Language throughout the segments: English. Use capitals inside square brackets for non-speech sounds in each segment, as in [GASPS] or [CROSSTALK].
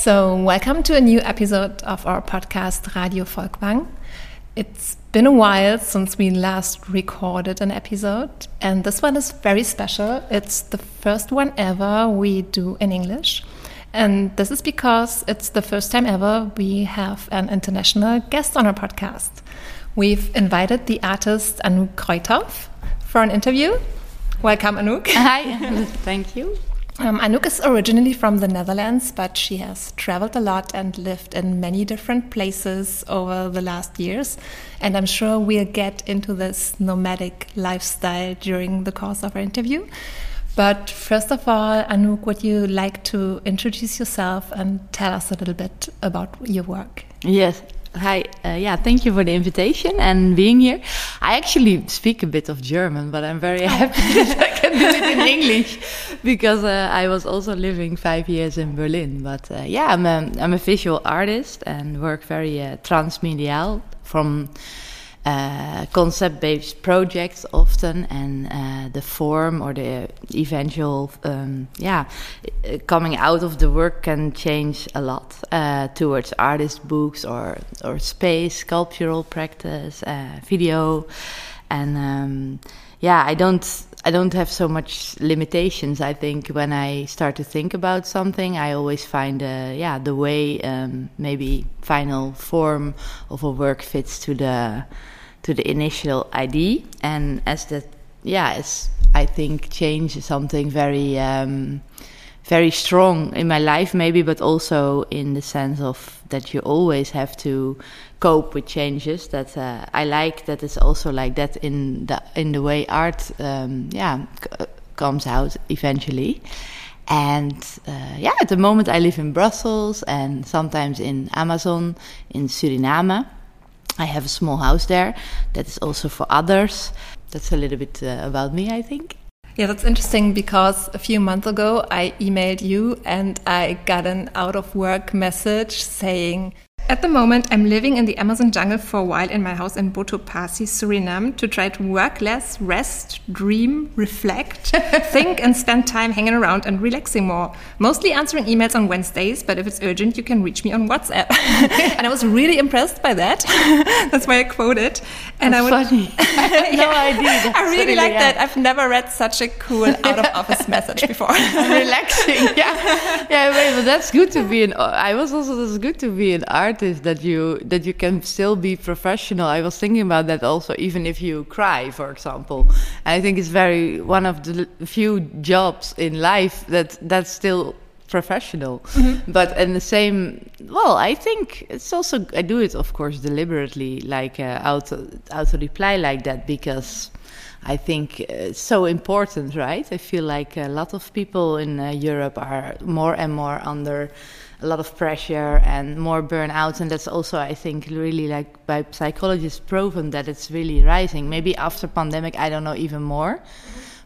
So, welcome to a new episode of our podcast Radio Folkwang. It's been a while since we last recorded an episode, and this one is very special. It's the first one ever we do in English. And this is because it's the first time ever we have an international guest on our podcast. We've invited the artist Anouk Kruithof for an interview. Welcome, Anouk. Hi, [LAUGHS] thank you. Um, Anouk is originally from the Netherlands, but she has traveled a lot and lived in many different places over the last years. And I'm sure we'll get into this nomadic lifestyle during the course of our interview. But first of all, Anouk, would you like to introduce yourself and tell us a little bit about your work? Yes, Hi, uh, yeah, thank you for the invitation and being here. I actually speak a bit of German, but I'm very happy [LAUGHS] that I can do it in [LAUGHS] English because uh, I was also living five years in Berlin. But uh, yeah, I'm a, I'm a visual artist and work very uh, transmedial from uh, concept-based projects often, and uh, the form or the eventual, um, yeah, coming out of the work can change a lot uh, towards artist books or or space, sculptural practice, uh, video, and um, yeah, I don't. I don't have so much limitations. I think when I start to think about something, I always find, uh, yeah, the way um, maybe final form of a work fits to the to the initial idea, and as that, yeah, as I think change is something very. Um, very strong in my life maybe but also in the sense of that you always have to cope with changes that uh, i like that it's also like that in the in the way art um, yeah comes out eventually. And uh, yeah at the moment i live in brussels and sometimes in amazon in suriname. I have a small house there that is also for others. That's a little bit uh, about me i think yeah, that's interesting because a few months ago I emailed you and I got an out of work message saying, at the moment, I'm living in the Amazon jungle for a while in my house in Botopasi, Suriname, to try to work less, rest, dream, reflect, [LAUGHS] think, and spend time hanging around and relaxing more. Mostly answering emails on Wednesdays, but if it's urgent, you can reach me on WhatsApp. [LAUGHS] and I was really impressed by that. [LAUGHS] That's why I quoted. And That's I would, funny. I no idea. I really like yeah. that. I've never read such a cool out of office message before. relaxing. Yeah. Yeah, wait, but that's good to be an. I was also that's good to be an art that you that you can still be professional. I was thinking about that also, even if you cry, for example. And I think it's very one of the few jobs in life that that's still professional. Mm-hmm. But in the same, well, I think it's also I do it, of course, deliberately, like uh, auto auto reply like that because. I think it's so important, right? I feel like a lot of people in uh, Europe are more and more under a lot of pressure and more burnout and that's also i think really like by psychologists proven that it's really rising. Maybe after pandemic i don't know even more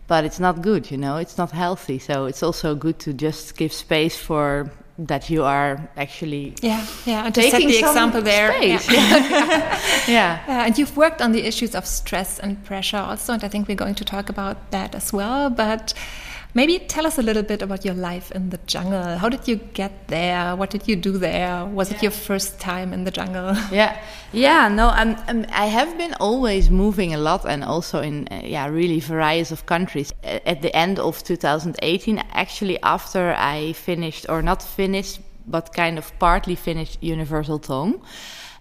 but it's not good you know? It's not healthy. So it's also good to just give space for that you are actually yeah yeah and to set the example there. yeah. [LAUGHS] [LAUGHS] yeah. yeah and you've worked on the issues of stress and pressure also and i think we're going to talk about that as well but Maybe tell us a little bit about your life in the jungle. How did you get there? What did you do there? Was yeah. it your first time in the jungle? [LAUGHS] Yeah, yeah. No, I'm, I'm, i have been always moving a lot, and also in uh, yeah, really various of countries. At the end of 2018, actually, after I finished or not finished, but kind of partly finished Universal Tongue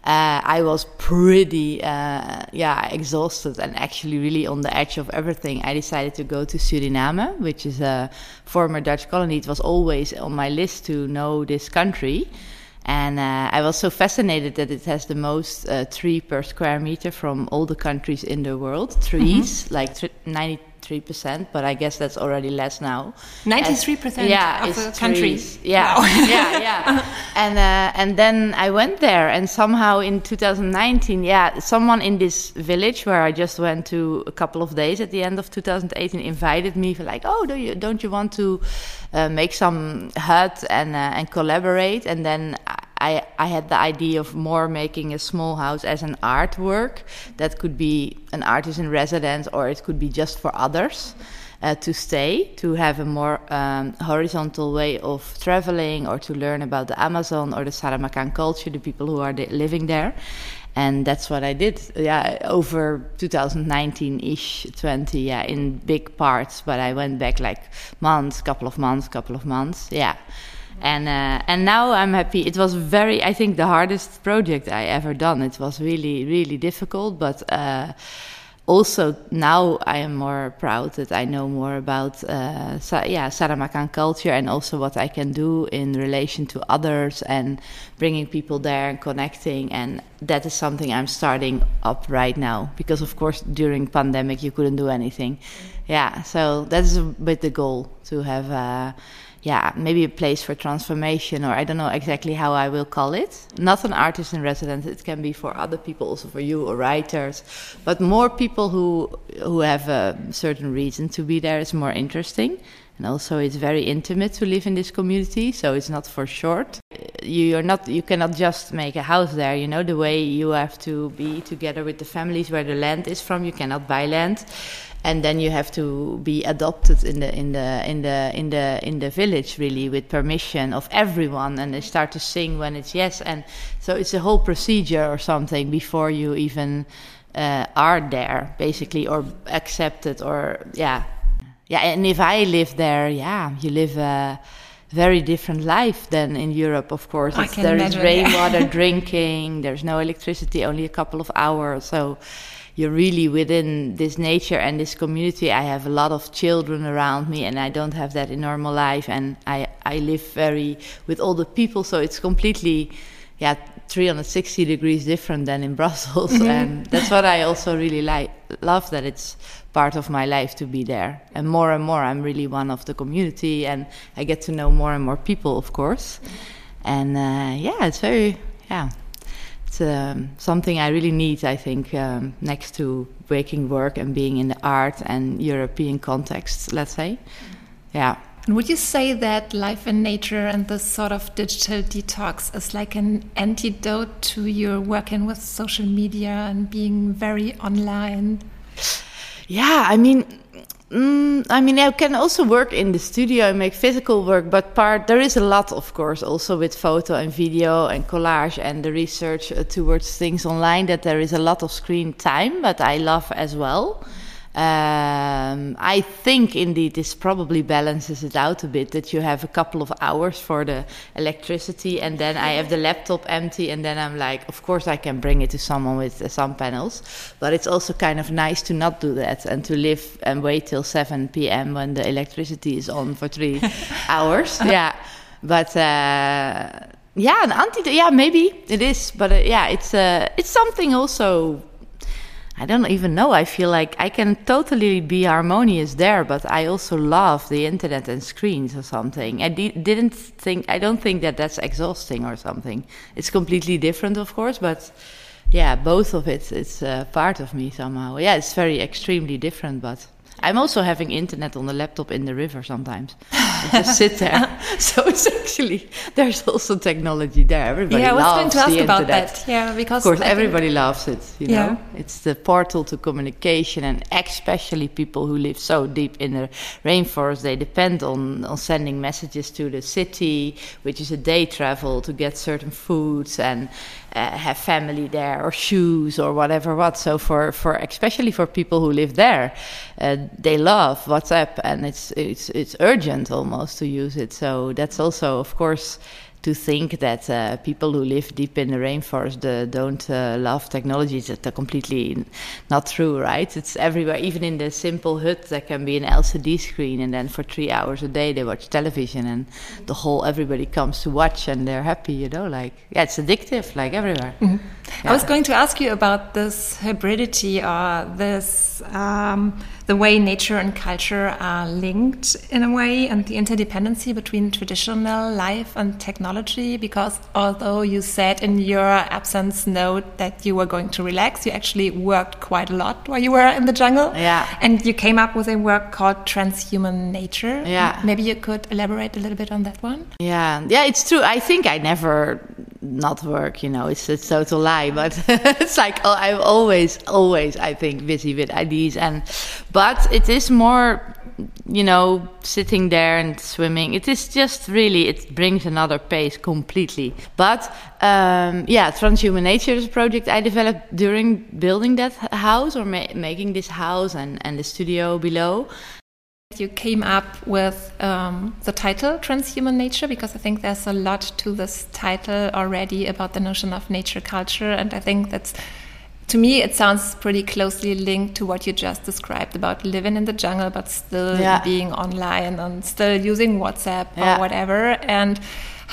uh, I was pretty, uh, yeah, exhausted and actually really on the edge of everything. I decided to go to Suriname, which is a former Dutch colony. It was always on my list to know this country. And uh, I was so fascinated that it has the most uh, tree per square meter from all the countries in the world. Trees, mm-hmm. like 90 three percent, but I guess that's already less now. Ninety-three percent yeah, of the countries. Yeah, wow. [LAUGHS] yeah, yeah. and uh, and then I went there, and somehow in 2019, yeah, someone in this village where I just went to a couple of days at the end of 2018 invited me for like, oh, do you don't you want to uh, make some hut and uh, and collaborate? And then I, I had the idea of more making a small house as an artwork that could be an artist in residence or it could be just for others. uh, to stay, to have a more um, horizontal way of traveling, or to learn about the Amazon or the Saramaccan culture, the people who are living there. And that's what I did, yeah, over 2019-ish, 20, yeah, in big parts. But I went back like months, couple of months, couple of months, yeah and uh, and now I'm happy. It was very, I think, the hardest project I ever done. It was really, really difficult, but uh, also now I am more proud that I know more about, uh, Sa- yeah, Saramaccan culture and also what I can do in relation to others and bringing people there and connecting. And that is something I'm starting up right now because, of course, during pandemic you couldn't do anything. Yeah, so that's a bit the goal to have uh, yeah, maybe a place for transformation, or I don't know exactly how I will call it. Not an artist in residence; it can be for other people, also for you or writers, but more people who who have a certain reason to be there is more interesting. And also, it's very intimate to live in this community, so it's not for short. You are not, you cannot just make a house there. You know the way you have to be together with the families where the land is from. You cannot buy land, and then you have to be adopted in the in the in the in the in the village really with permission of everyone and they start to sing when it's yes and so it's a whole procedure or something before you even uh, are there basically or accepted or yeah yeah and if i live there yeah you live a very different life than in Europe, of course. there imagine, is rainwater yeah. [LAUGHS] drinking, there's no electricity, only a couple of hours. So you're really within this nature and this community. I have a lot of children around me, and I don't have that in normal life. And I I live very with all the people, so it's completely, yeah, 360 degrees different than in [LAUGHS] Brussels. Mm-hmm. And that's what I also really like. Love that it's part of my life to be there. And more and more, I'm really one of the community, and I get to know more and more people, of course. And uh, yeah, it's very yeah it's um, something I really need, I think, um, next to waking work and being in the art and European context, let's say. Yeah. Would you say that life in nature and this sort of digital detox is like an antidote to your working with social media and being very online? Yeah, I mean, Mm, I mean, I can also work in the studio and make physical work, but part there is a lot, of course, also with photo and video and collage and the research uh, towards things online. That there is a lot of screen time, but I love as well. Um, I think indeed this probably balances it out a bit that you have a couple of hours for the electricity and then I have the laptop empty and then I'm like, of course I can bring it to someone with uh, some panels, but it's also kind of nice to not do that and to live and wait till 7 p.m. when the electricity is on for three [LAUGHS] hours. Yeah, but. Uh, yeah, an anti. Yeah, maybe it is, but uh, yeah, it's uh, it's something also I don't even know. I feel like I can totally be harmonious there, but I also love the internet and screens or something. I didn't think, I don't think that that's exhausting or something. It's completely different, of course, but yeah, both of it, it's uh, part of me somehow. Yeah, it's very extremely different, but I'm also having internet on the laptop in the river sometimes. just sit [LAUGHS] there. [LAUGHS] so it's actually there's also technology there. Everybody yeah, I was loves going to ask about internet. that. Yeah, because of course I everybody loves it. You yeah. know, it's the portal to communication, and especially people who live so deep in the rainforest, they depend on on sending messages to the city, which is a day travel to get certain foods and uh, have family there or shoes or whatever what. So for for especially for people who live there, uh, they love WhatsApp and it's it's it's urgent almost to use it. So that's also of course to think that uh, people who live deep in the rainforest uh, don't uh, love technology is completely not true, right? It's everywhere, even in the simple hut, there can be an LCD screen, and then for three hours a day they watch television, and the whole everybody comes to watch, and they're happy, you know. Like, yeah, it's addictive, like everywhere. Mm -hmm. yeah. I was going to ask you about this hybridity or this. Um, the way nature and culture are linked in a way and the interdependency between traditional life and technology because although you said in your absence note that you were going to relax you actually worked quite a lot while you were in the jungle. Yeah. And you came up with a work called transhuman nature. Yeah. Maybe you could elaborate a little bit on that one? Yeah. Yeah it's true. I think i never not work you know it's a total lie but [LAUGHS] it's like oh, i'm always always i think busy with ideas and but it is more you know, sitting there and swimming. It is just really, it brings another pace completely. But um, yeah, Transhuman Nature is a project I developed during building that house or ma making this house and, and the studio below. You came up with um, the title Transhuman Nature because I think there's a lot to this title already about the notion of nature culture, and I think that's to me it sounds pretty closely linked to what you just described about living in the jungle but still yeah. being online and still using WhatsApp yeah. or whatever, and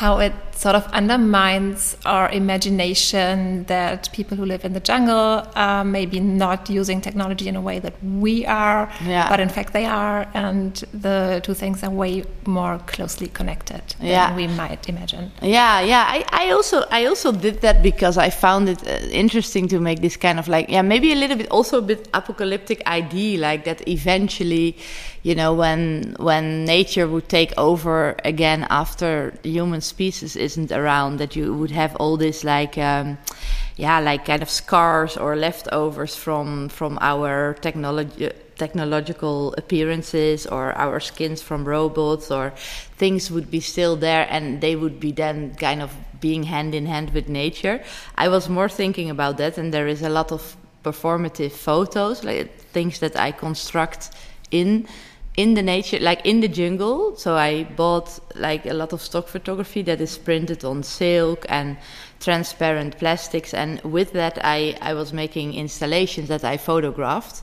how it sort of undermines our imagination that people who live in the jungle are maybe not using technology in a way that we are, yeah. but in fact they are, and the two things are way more closely connected yeah. than we might imagine. Yeah, yeah. I, I also I also did that because I found it uh, interesting to make this kind of like yeah maybe a little bit also a bit apocalyptic idea like that eventually you know when when nature would take over again after the human species is isn't around that you would have all this like um, yeah like kind of scars or leftovers from from our technology technological appearances or our skins from robots or things would be still there and they would be then kind of being hand in hand with nature. I was more thinking about that and there is a lot of performative photos like things that i construct in in the nature, like in the jungle. So I bought like a lot of stock photography that is printed on silk and transparent plastics, and with that I I was making installations that I photographed.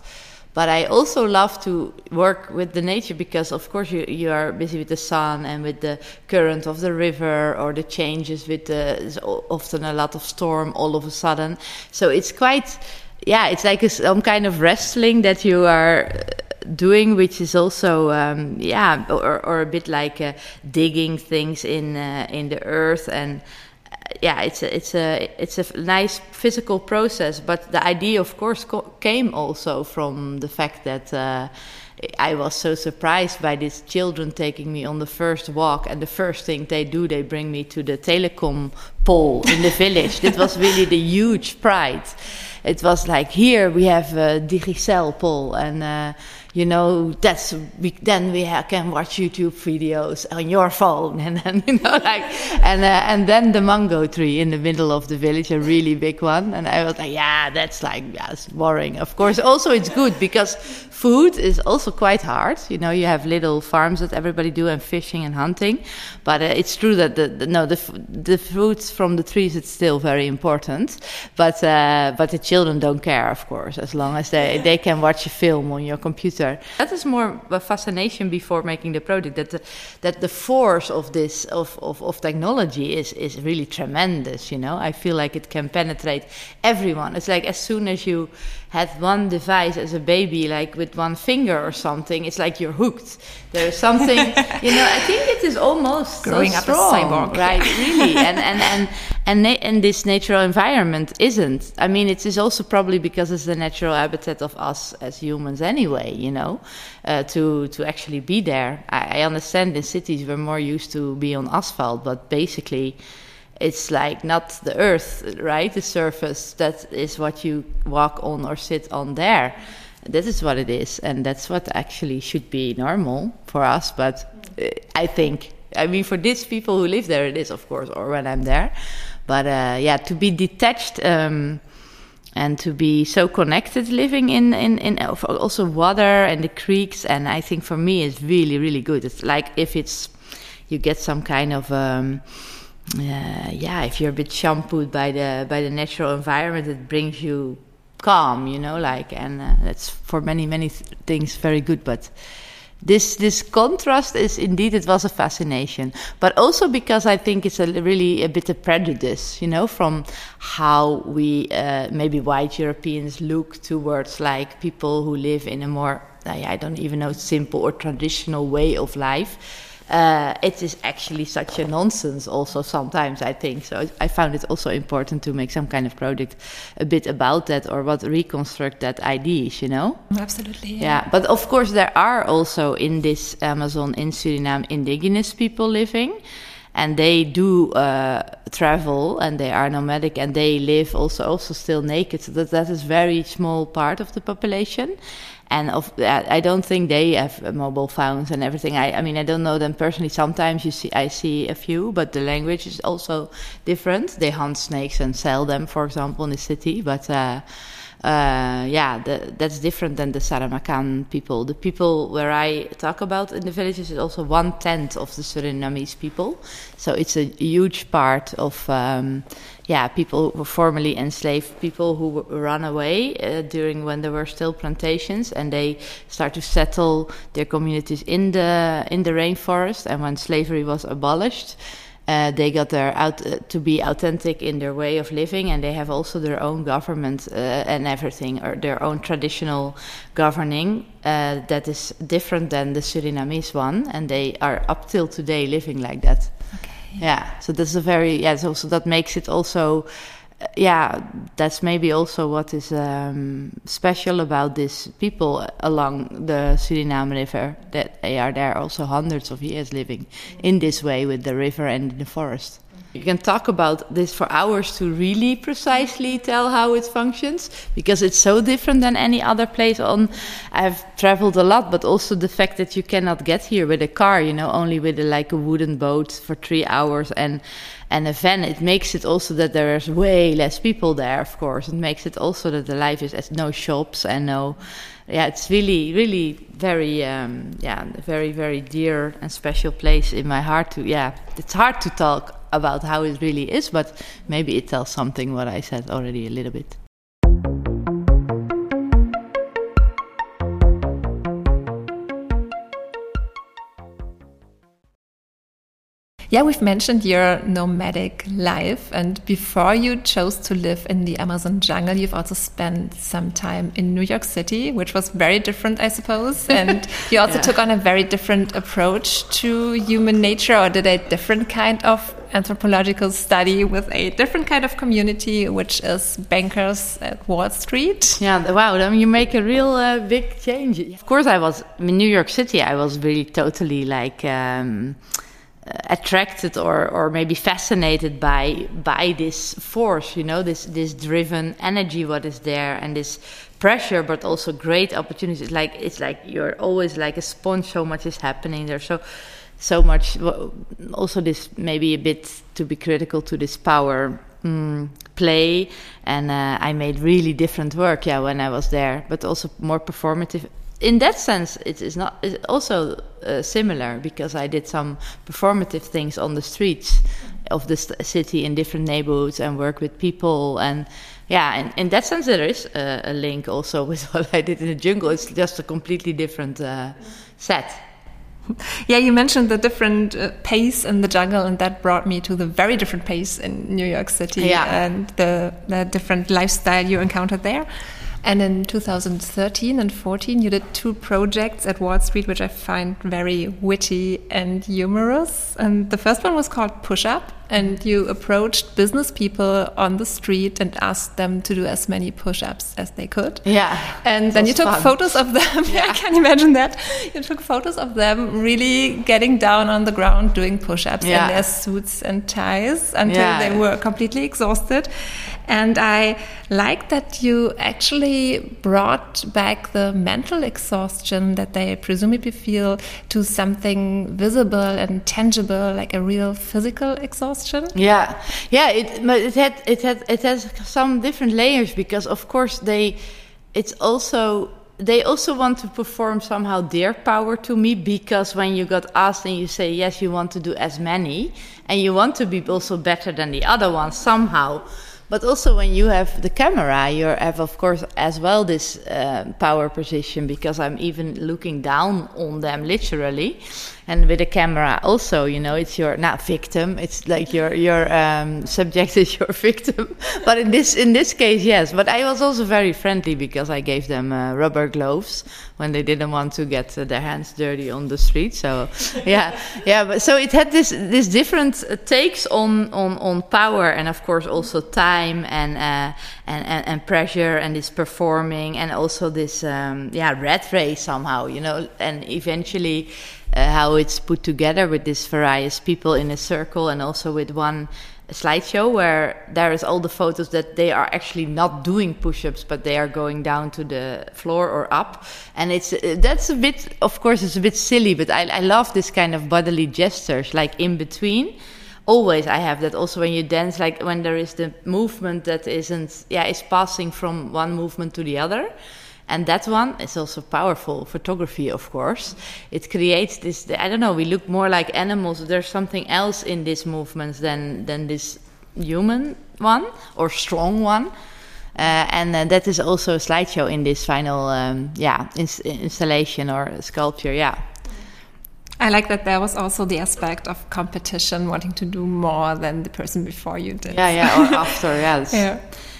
But I also love to work with the nature because, of course, you, you are busy with the sun and with the current of the river or the changes with the often a lot of storm all of a sudden. So it's quite, yeah, it's like a, some kind of wrestling that you are doing, which is also um, yeah, or, or a bit like uh, digging things in uh, in the earth and. Uh, yeah, it's a, it's a it's a nice physical process, but the idea, of course, came also from the fact that uh, I was so surprised by these children taking me on the first walk, and the first thing they do, they bring me to the telecom pole in the village. that was really the huge pride. It was like here we have a Digicel pole, and uh, you know that's we, then we can watch YouTube videos on your phone, [LAUGHS] and then you know like and uh, and then the mango tree in the middle of the village, a really big one, and I was like, yeah, that's like yeah, it's boring. Of course, also it's good because food is also quite hard. You know, you have little farms that everybody do and fishing and hunting, but uh, it's true that the, the no the the fruits from the trees it's still very important, but uh, but the children don't care, of course, as long as they they can watch a film on your computer that is more a fascination before making the product that the, that the force of this of, of, of technology is is really tremendous. You know, I feel like it can penetrate everyone. It's like as soon as you had one device as a baby, like with one finger or something, it's like you're hooked. There's something, [LAUGHS] you know. I think it is almost growing so up strong, a cyborg, right? really, [LAUGHS] and and and and na- and this natural environment isn't. I mean, it is also probably because it's the natural habitat of us as humans anyway. You know, uh, to to actually be there. I, I understand in cities we're more used to be on asphalt, but basically it's like not the earth, right? The surface that is what you walk on or sit on there. This is what it is, and that's what actually should be normal for us. But uh, I think, I mean, for these people who live there, it is, of course, or when I'm there. But uh, yeah, to be detached um, and to be so connected, living in, in in also water and the creeks, and I think for me, it's really really good. It's like if it's you get some kind of um, uh, yeah, if you're a bit shampooed by the by the natural environment, it brings you calm, you know, like, and uh, that's for many many th things very good. But this this contrast is indeed it was a fascination, but also because I think it's a really a bit of prejudice, you know, from how we uh, maybe white Europeans look towards like people who live in a more I don't even know simple or traditional way of life uh, it is actually such a nonsense also sometimes i think so i found it also important to make some kind of project a bit about that or what reconstruct that ideas you know absolutely yeah. yeah but of course there are also in this amazon in suriname indigenous people living and they do uh, travel and they are nomadic and they live also also still naked. So that that is very small part of the population. And of I don't think they have mobile phones and everything. I, I mean, I don't know them personally. Sometimes you see, I see a few, but the language is also different. They hunt snakes and sell them, for example, in the city. But uh, uh, yeah, the, that's different than the Saramaccan people. The people where I talk about in the villages is also one tenth of the Surinamese people. So it's a huge part of, um, yeah, people were formerly enslaved people who run away uh, during when there were still plantations, and they start to settle their communities in the in the rainforest. And when slavery was abolished uh, they got their out uh, to be authentic in their way of living, and they have also their own government uh, and everything, or their own traditional governing uh, that is different than the Surinamese one, and they are up till today living like that. Yeah, so that's a very yeah. So, so that makes it also yeah, that's maybe also what is um, special about these people along the Suriname River, that they are there also hundreds of years living in this way with the river and the forest. You can talk about this for hours to really precisely tell how it functions because it's so different than any other place on I've traveled a lot but also the fact that you cannot get here with a car you know only with a, like a wooden boat for 3 hours and and a van. It makes it also that there's way less people there of course. It makes it also that the life is as no shops and no yeah it's really really very um, yeah very very dear and special place in my heart to yeah it's hard to talk about how it really is but maybe it tells something what i said already a little bit Yeah, we've mentioned your nomadic life, and before you chose to live in the Amazon jungle, you've also spent some time in New York City, which was very different, I suppose. [LAUGHS] And you also yeah. took on a very different approach to human nature, or did a different kind of anthropological study with a different kind of community, which is bankers at Wall Street. Yeah, wow, I mean, you make a real uh, big change. Of course, I was in New York City. I was really totally like. Um, Uh, attracted or or maybe fascinated by by this force you know this this driven energy what is there and this pressure but also great opportunities. Like it's like you're always like a sponge so much is happening there's so so much also this maybe a bit to be critical to this power mm, play and uh, i made really different work yeah when i was there but also more performative in that sense, it is not it's also uh, similar because I did some performative things on the streets of the city in different neighborhoods and work with people and yeah, in, in that sense there is a, a, link also [LAUGHS] with what I did in the jungle. It's just a completely different uh, set. [LAUGHS] Yeah, you mentioned the different uh, pace in the jungle, and that brought me to the very different pace in New York City yeah. and the, the different lifestyle you encountered there. And in 2013 and 14, you did two projects at Wall Street, which I find very witty and humorous. And the first one was called Push Up, and you approached business people on the street and asked them to do as many push ups as they could. Yeah. And then you took fun. photos of them. [LAUGHS] Yeah. I can imagine that. You took photos of them really getting down on the ground doing push ups yeah. in their suits and ties until yeah. they were completely exhausted. And I like that you actually brought back the mental exhaustion that they presumably feel to something visible and tangible, like a real physical exhaustion. Yeah, yeah. It, but it had it had it has some different layers because, of course, they. It's also they also want to perform somehow their power to me because when you got asked and you say yes you want to do as many and you want to be also better than the other one somehow but also, when you have the camera, you have, of course, as well this uh, power position because I'm even looking down on them literally and with a camera also you know it's your not victim it's like your your um, subject is your [LAUGHS] victim. But in this in this case yes. But i was also very friendly because i gave them uh, rubber gloves when they didn't want to get uh, their hands dirty on the street. So [LAUGHS] yeah yeah but so it had this this different takes on on on power and of course also time and uh, and, and, and pressure and this performing and also this um, yeah rat race somehow you know. And eventually uh, how it's put together with these various people in a circle and also with one slideshow where there is all the photos that they are actually not doing push-ups but they are going down to the floor or up. And it's uh, that's a bit of course it's a bit silly but I, I love this kind of bodily gestures like in between. Always I have that also when you dance like when there is the movement that isn't yeah is passing from one movement to the other and that one is also powerful photography of course it creates this i don't know we look more like animals there's something else in these movements than than this human one or strong one uh, and uh, that is also a slideshow in this final um, yeah ins installation or sculpture yeah I like that there was also the aspect of competition, wanting to do more than the person before you did. Yeah, yeah, or after, yes. [LAUGHS] yeah.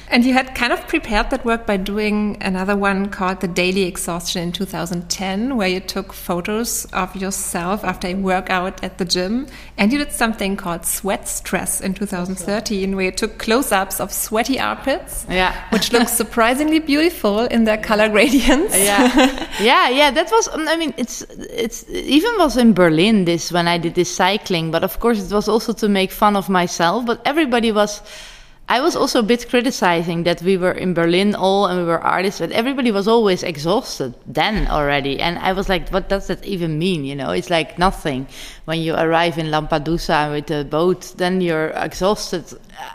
And you had kind of prepared that work by doing another one called The Daily Exhaustion in 2010, where you took photos of yourself after a workout at the gym. And you did something called Sweat Stress in 2013, where you took close ups of sweaty armpits, yeah. which looks [LAUGHS] surprisingly beautiful in their color gradients. yeah, yeah, yeah. That was, I mean, it's, it's even was in Berlin this when I did this cycling, but of course it was also to make fun of myself, but everybody was I was also a bit criticizing that we were in Berlin all and we were artists, but everybody was always exhausted then already. And I was like, what does that even mean? You know, it's like nothing. When you arrive in Lampedusa with the boat, then you're exhausted,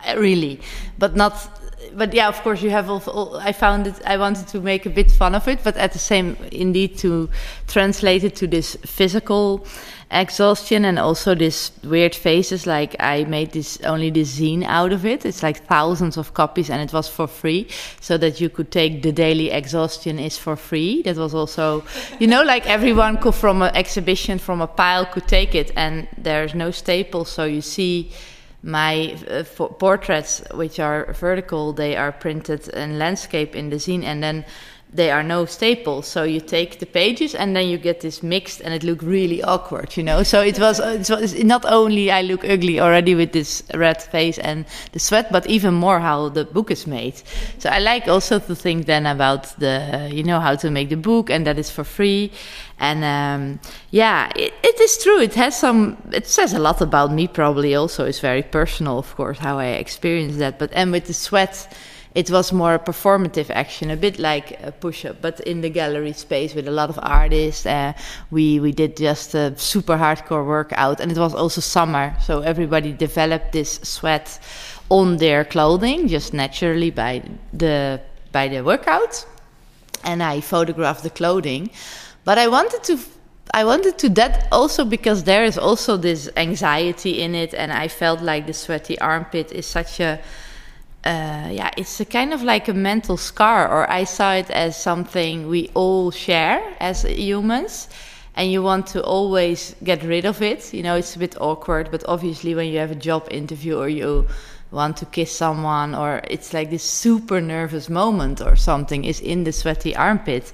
uh, really, but not. But yeah, of course, you have. Also, I found it. I wanted to make a bit fun of it, but at the same, indeed, to translate it to this physical exhaustion and also this weird faces like i made this only this zine out of it. It's like thousands of copies and it was for free. So that you could take the daily exhaustion is for free. That was also you know like everyone could from an exhibition from a pile could take it and there's no staples. So you see my uh, portraits which are vertical they are printed in landscape in the zine. And then they are no staples. So you take the pages and then you get this mixed, and it looked really awkward, you know. So it was, it was not only I look ugly already with this red face and the sweat, but even more how the book is made. So I like also to think then about the, you know, how to make the book, and that is for free. And um, yeah, it, it is true. It has some. It says a lot about me. Probably also it's very personal, of course, how I experience that. But and with the sweat it was more a performative action, a bit like a push-up, but in the gallery space with a lot of artists. Uh, we we did just a super hardcore workout, and it was also summer, so everybody developed this sweat on their clothing just naturally by the by the workout. And I photographed the clothing, but I wanted to I wanted to that also because there is also this anxiety in it, and I felt like the sweaty armpit is such a uh, yeah, it's a kind of like a mental scar, or I saw it as something we all share as humans, and you want to always get rid of it. You know, it's a bit awkward, but obviously, when you have a job interview or you want to kiss someone, or it's like this super nervous moment or something, is in the sweaty armpit.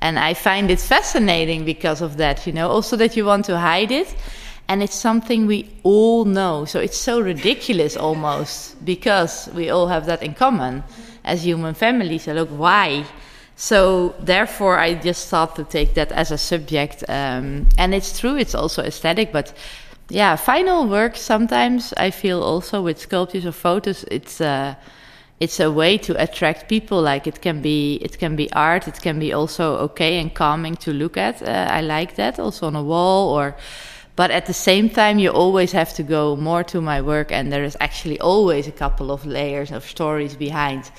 And I find it fascinating because of that, you know, also that you want to hide it and it's something we all know. So it's so ridiculous almost because we all have that in common as human families. So look, why? So therefore, I just thought to take that as a subject, um, and it's true. It's also aesthetic, but yeah, final work. Sometimes I feel also with sculptures or photos, it's. Uh, it's a way to attract people like it can be it can be art it can be also okay and calming to look at uh, i like that also on a wall or but at the same time, you always have to go more to my work, and there is actually always a couple of layers of stories behind.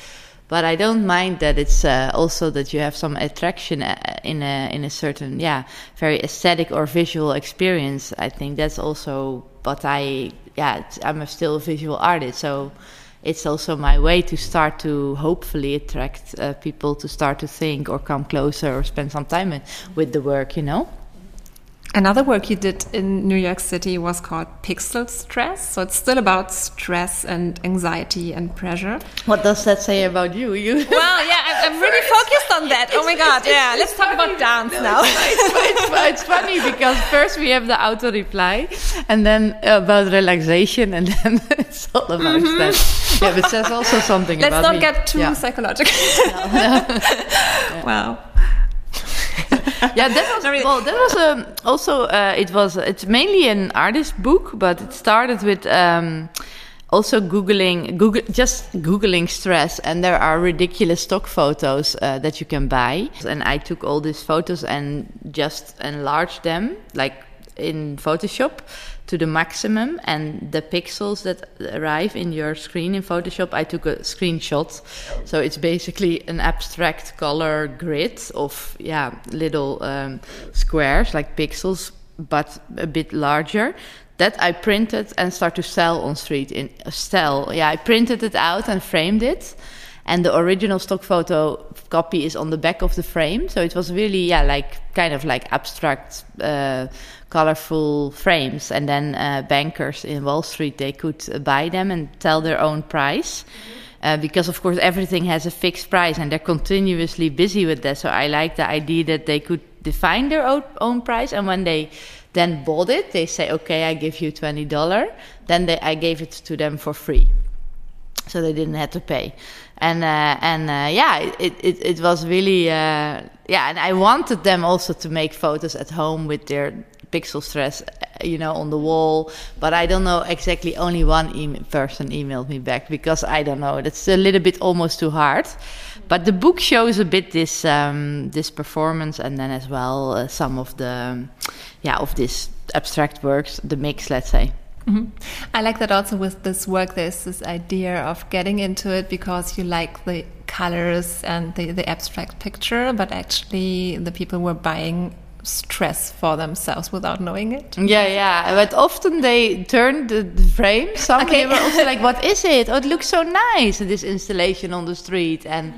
But I don't mind that it's uh, also that you have some attraction uh, in a in a certain yeah very aesthetic or visual experience. I think that's also. But I yeah I'm a still a visual artist, so it's also my way to start to hopefully attract uh, people to start to think or come closer or spend some time with the work. You know. Another work you did in New York City was called Pixel Stress. So it's still about stress and anxiety and pressure. What does that say about you? You [LAUGHS] well, yeah, I'm, really [LAUGHS] focused on that. Oh my god, yeah. Let's talk about dance no, now. It's, it's, it's, funny [LAUGHS] because first we have the auto reply, and then about relaxation, and then it's all about mm -hmm. stress. Yeah, but it says also something Let's not me. get too yeah. psychological. No, no. yeah. Wow. [LAUGHS] yeah, that was really. well. That was um, also uh, it was it's mainly an artist book, but it started with. Um, also googling google just googling stress and there are ridiculous stock photos uh, that you can buy and i took all these photos and just enlarged them like in photoshop to the maximum and the pixels that arrive in your screen in photoshop i took a screenshot so it's basically an abstract color grid of yeah little um, squares like pixels but a bit larger that I printed and start to sell on street in sell. Yeah, I printed it out and framed it, and the original stock photo copy is on the back of the frame. So it was really yeah, like kind of like abstract, uh, colorful frames, and then uh, bankers in Wall Street they could uh, buy them and tell their own price. Uh, because of course everything has a fixed price and they're continuously busy with that. So I like the idea that they could define their own, own price, and when they then bought it, they say, "Okay, I give you $20 Then they, I gave it to them for free, so they didn't have to pay. And uh, and uh, yeah, it, it it was really uh, yeah, and I wanted them also to make photos at home with their pixel stress, uh, you know, on the wall. But I don't know exactly. Only one e person emailed me back because I don't know. That's a little bit almost too hard. But the book shows a bit this um, this performance, and then as well uh, some of the yeah of this abstract works, the mix, let's say. Mm -hmm. I like that also with this work. There's this idea of getting into it because you like the colors and the, the abstract picture, but actually the people were buying stress for themselves without knowing it. Yeah, yeah. But often they turn the, the frame. Some okay. were also like, [LAUGHS] "What is it? Oh, it looks so nice! This installation on the street." And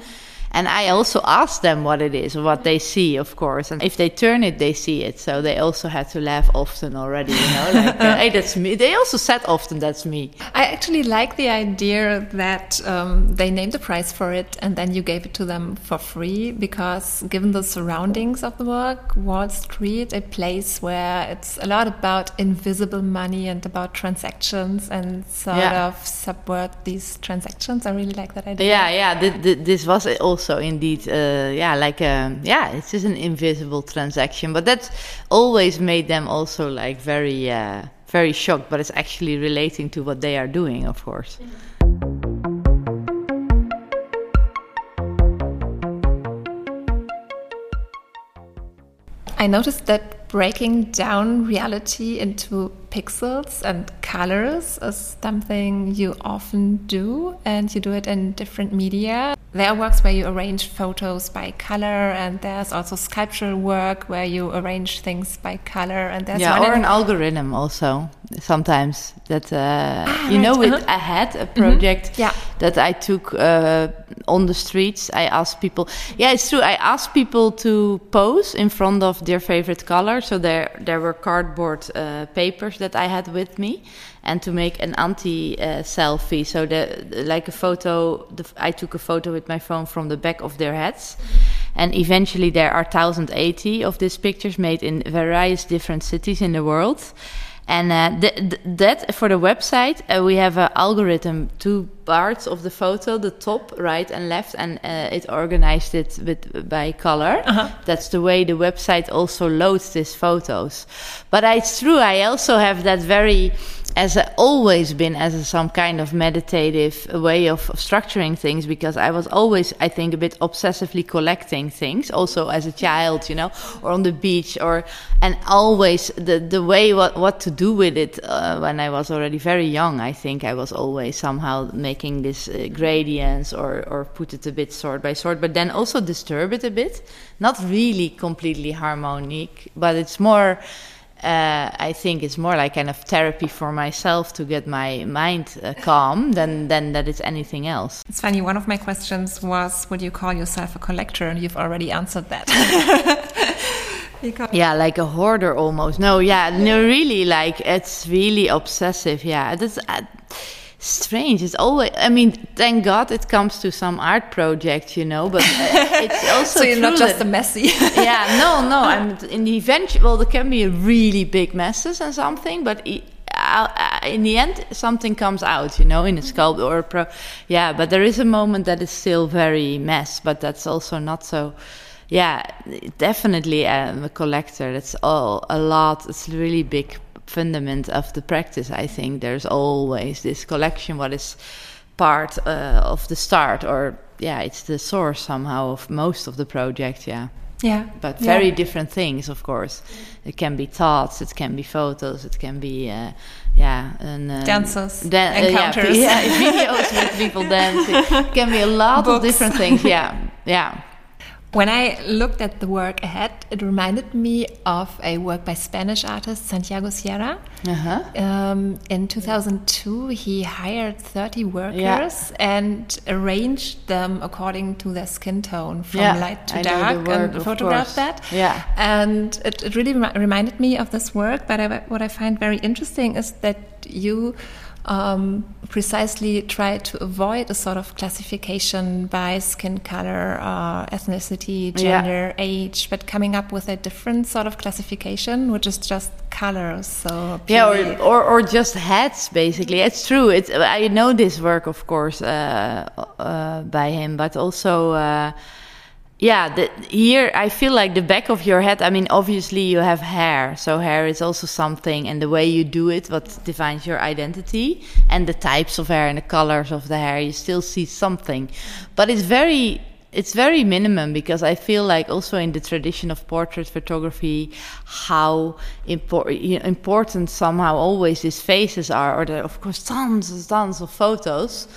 and I also ask them what it is, what they see, of course. And if they turn it, they see it. So they also had to laugh often already, you know, like, uh, [LAUGHS] hey, that's me. They also said often, that's me. I actually like the idea that um, they named a price for it and then you gave it to them for free because, given the surroundings of the work, Wall Street, a place where it's a lot about invisible money and about transactions and sort yeah. of subvert these transactions. I really like that idea. Yeah, yeah. this was also also indeed, uh, yeah, like a, um, yeah, it's just an invisible transaction. But that's always made them also like very, uh, very shocked. But it's actually relating to what they are doing, of course. I noticed that breaking down reality into pixels and colors is something you often do, and you do it in different media. There are works where you arrange photos by color, and there's also sculptural work where you arrange things by color. And there's yeah, or an algorithm also sometimes that uh, ah, you right. know with uh -huh. I had a project mm -hmm. yeah. that I took uh, on the streets. I asked people. Yeah, it's true. I asked people to pose in front of their favorite color. So there there were cardboard uh, that I had with me and to make an anti uh, selfie. So the, like a photo, the, I took a photo with my phone from the back of their heads, and eventually there are 1080 of these pictures made in various different cities in the world. And uh, th th that for the website, uh, we have an algorithm, two parts of the photo, the top, right, and left, and uh, it organized it with by color. -huh. That's the way the website also loads these photos. But it's true, I also have that very as a, always been as a, some kind of meditative way of structuring things because I was always, I think, a bit obsessively collecting things, also as a child, you know, or on the beach, or and always the the way what what to do with it uh, when I was already very young. I think I was always somehow making this uh, gradients or or put it a bit sort by sort, but then also disturb it a bit, not really completely harmonic, but it's more uh, I think it's more like kind of therapy for myself to get my mind uh, calm than than that it's anything else. It's funny. One of my questions was, "Would you call yourself a collector?" And you've already answered that. [LAUGHS] yeah, like a hoarder almost. No, yeah, no, really, like it's really obsessive. Yeah, that's. Uh, strange. It's always, I mean, thank God it comes to some art project, you know, but [LAUGHS] it's also. so you're not just a messy. [LAUGHS] yeah, no, no. [LAUGHS] I'm in the event, well, there can be a really big messes and something, but. In the end, something comes out, you know, in a mm-hmm. sculpt or a pro. Yeah, but there is a moment that is still very mess, but that's also not so yeah, definitely I'm a collector. That's all a lot. It's really big fundament of the practice. I think there's always this collection. What is part uh, of the start, or yeah, it's the source somehow of most of the project. Yeah. Yeah. But very yeah. different things, of course. It can be thoughts, it can be photos, it can be, uh, yeah, and um, dancers, dan- encounters, uh, yeah, [LAUGHS] yeah, videos with people dancing. It can be a lot Books. of different things. Yeah, [LAUGHS] yeah. When I looked at the work ahead, it reminded me of a work by Spanish artist Santiago Sierra. Uh-huh. Um, in 2002, he hired 30 workers yeah. and arranged them according to their skin tone, from yeah, light to I dark, word, and photographed that. Yeah. And it, it really reminded me of this work. But I, what I find very interesting is that you um, precisely try to avoid a sort of classification by skin color, uh, ethnicity, gender, yeah. age, but coming up with a different sort of classification, which is just colors. So yeah, or, or, or just heads. Basically, it's true. It's I know this work, of course, uh, uh, by him, but also uh, yeah, the, here I feel like the back of your head. I mean, obviously you have hair, so hair is also something, and the way you do it, what defines your identity, and the types of hair and the colors of the hair, you still see something, but it's very, it's very minimum because I feel like also in the tradition of portrait photography, how impor- important somehow always these faces are, or there are, of course tons and tons of photos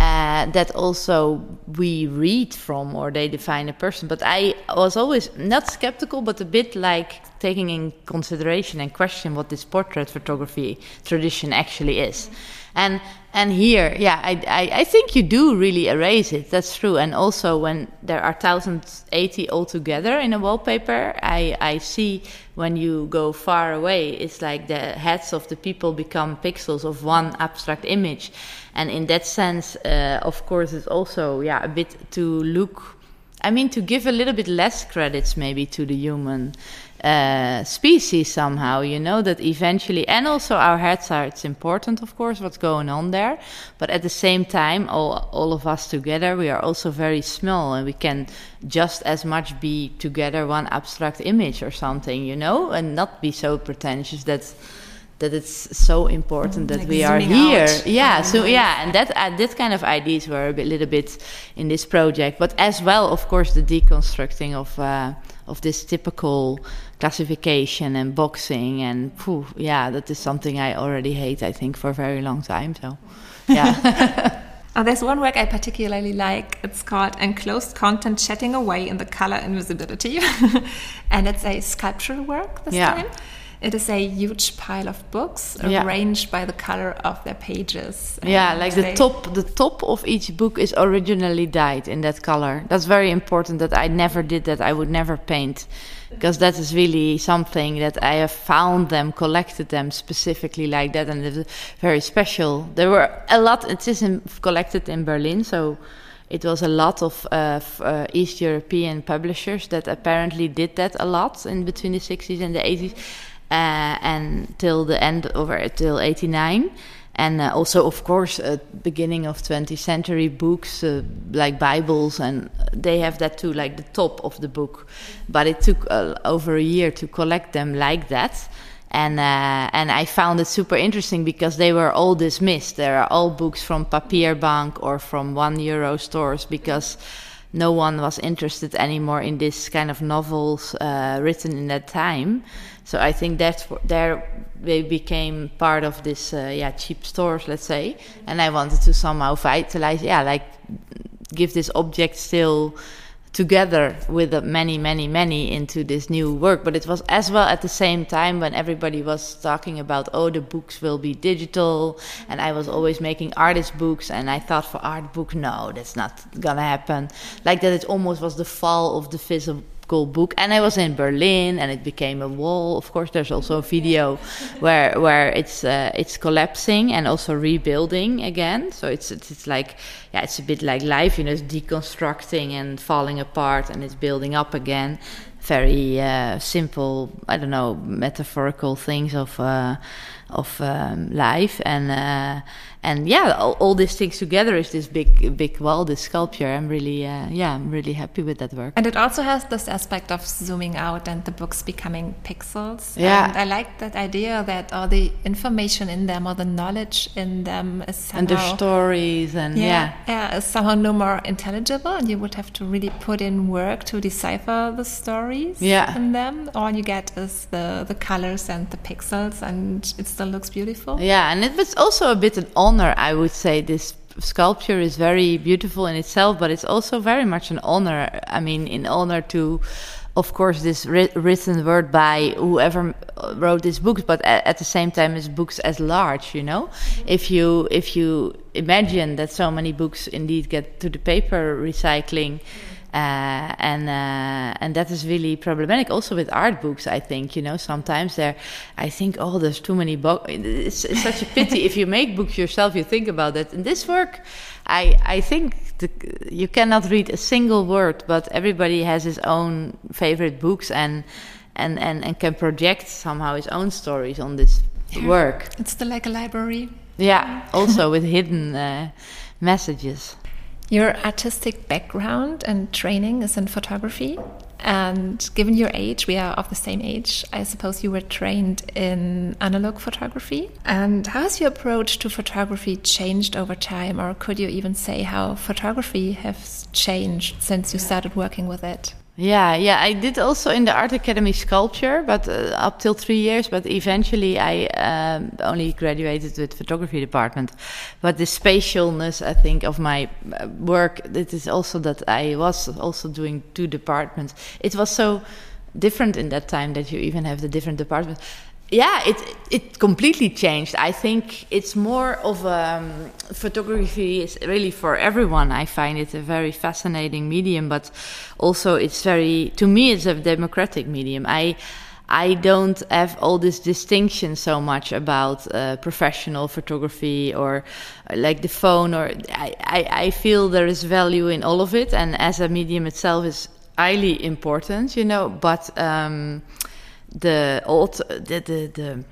uh, that also we read from or they define a person. But I was always not skeptical, but a bit like taking in consideration and question what this portrait photography tradition actually is. And and here, yeah, I, I, I think you do really erase it. That's true. And also when there are 1080 altogether in a wallpaper, I, I see when you go far away, it's like the heads of the people become pixels of one abstract image. And in that sense, uh, of course, it's also, yeah, a bit to look, I mean, to give a little bit less credits maybe to the human uh, species somehow, you know, that eventually, and also our heads are, it's important, of course, what's going on there. But at the same time, all, all of us together, we are also very small and we can just as much be together one abstract image or something, you know, and not be so pretentious that that it's so important that like we are here. Out. Yeah, so yeah, and that uh, that kind of ideas were a bit, little bit in this project, but as well, of course, the deconstructing of uh, of this typical classification and boxing and phew, yeah, that is something I already hate. I think for a very long time. So, yeah. [LAUGHS] Oh, there's one work I particularly like. It's called Enclosed Content Chatting Away in the Color Invisibility. [LAUGHS] and it's a sculptural work this yeah. time. It is a huge pile of books Yeah. arranged by the color of their pages. Yeah, like the top, the top of each book is originally dyed in that color. That's very important. That I never did that. I would never paint, because that is really something that I have found them, collected them specifically like that, and it was very special. There were a lot. It is in, collected in Berlin, so it was a lot of uh, f- uh, East European publishers that apparently did that a lot in between the 60s and the 80s, uh, and till the end over till 89 and uh, also of course uh, beginning of 20th century books uh, like bibles and they have that too like the top of the book but it took uh, over a year to collect them like that and uh, and I found it super interesting because they were all dismissed. There are all books from Papierbank or from one euro stores because no one was interested anymore in this kind of novels uh, written in that time. So I think that's there they became part of this uh, yeah cheap stores, let's say. And I wanted to somehow vitalize, yeah, like give this object still together with many, many, many into this new work. But it was as well at the same time when everybody was talking about, oh, the books will be digital. And I was always making artist books. And I thought for art book, no, that's not gonna happen. Like that, it almost was the fall of the physical book and i was in berlin and it became a wall. Of course there's also a video where where it's uh, it's collapsing and also rebuilding again. So it's, it's it's like yeah it's a bit like life you know it's deconstructing and falling apart and it's building up again. Very uh, simple i don't know metaphorical things of uh, of um, life. And uh, and yeah, all, all, these things together is this big, big wall, this sculpture. I'm really, uh, yeah, I'm really happy with that work. And it also has this aspect of zooming out and the books becoming pixels. Yeah, and I like that idea that all the information in them or the knowledge in them is somehow and the stories and yeah, yeah, yeah, is somehow no more intelligible, and you would have to really put in work to decipher the stories yeah. in them. All you get is the the colors and the pixels, and it still looks beautiful. Yeah, and it was also a bit an honor honor. I would say this sculpture is very beautiful in itself, but it's also very much an honor. I mean, in honor to, of course, this written word by whoever uh, wrote these books, but at, at the same time, it's books as large. You know, mm-hmm. if you if you imagine that so many books indeed get to the paper recycling. Mm-hmm. Uh, and uh, and that is really problematic. Also with art books, I think you know sometimes there, I think oh there's too many books. It's, it's, such a pity if you make books yourself. You think about that. In this work, I I think the, you cannot read a single word, but everybody has his own favorite books and and and, and can project somehow his own stories on this yeah. work. It's still like a library. Yeah, also with hidden uh, messages. Your artistic background and training is in photography. And given your age, we are of the same age, I suppose you were trained in analog photography. And how has your approach to photography changed over time? Or could you even say how photography has changed since you started working with it? Yeah, yeah. I did also in the art academy sculpture, but uh, up till three years. But eventually, I um, only graduated with photography department. But the spatialness, I think, of my uh, work, it is also that I was also doing two departments. It was so different in that time that you even have the different departments yeah, it it completely changed. I think it's more of um, photography is really for everyone. I find it a very fascinating medium, but also it's very to me it's a democratic medium. I I don't have all this distinction so much about uh, professional photography or uh, like the phone or I, I, I feel there is value in all of it and as a medium itself is highly important, you know, but um, the old the, the, the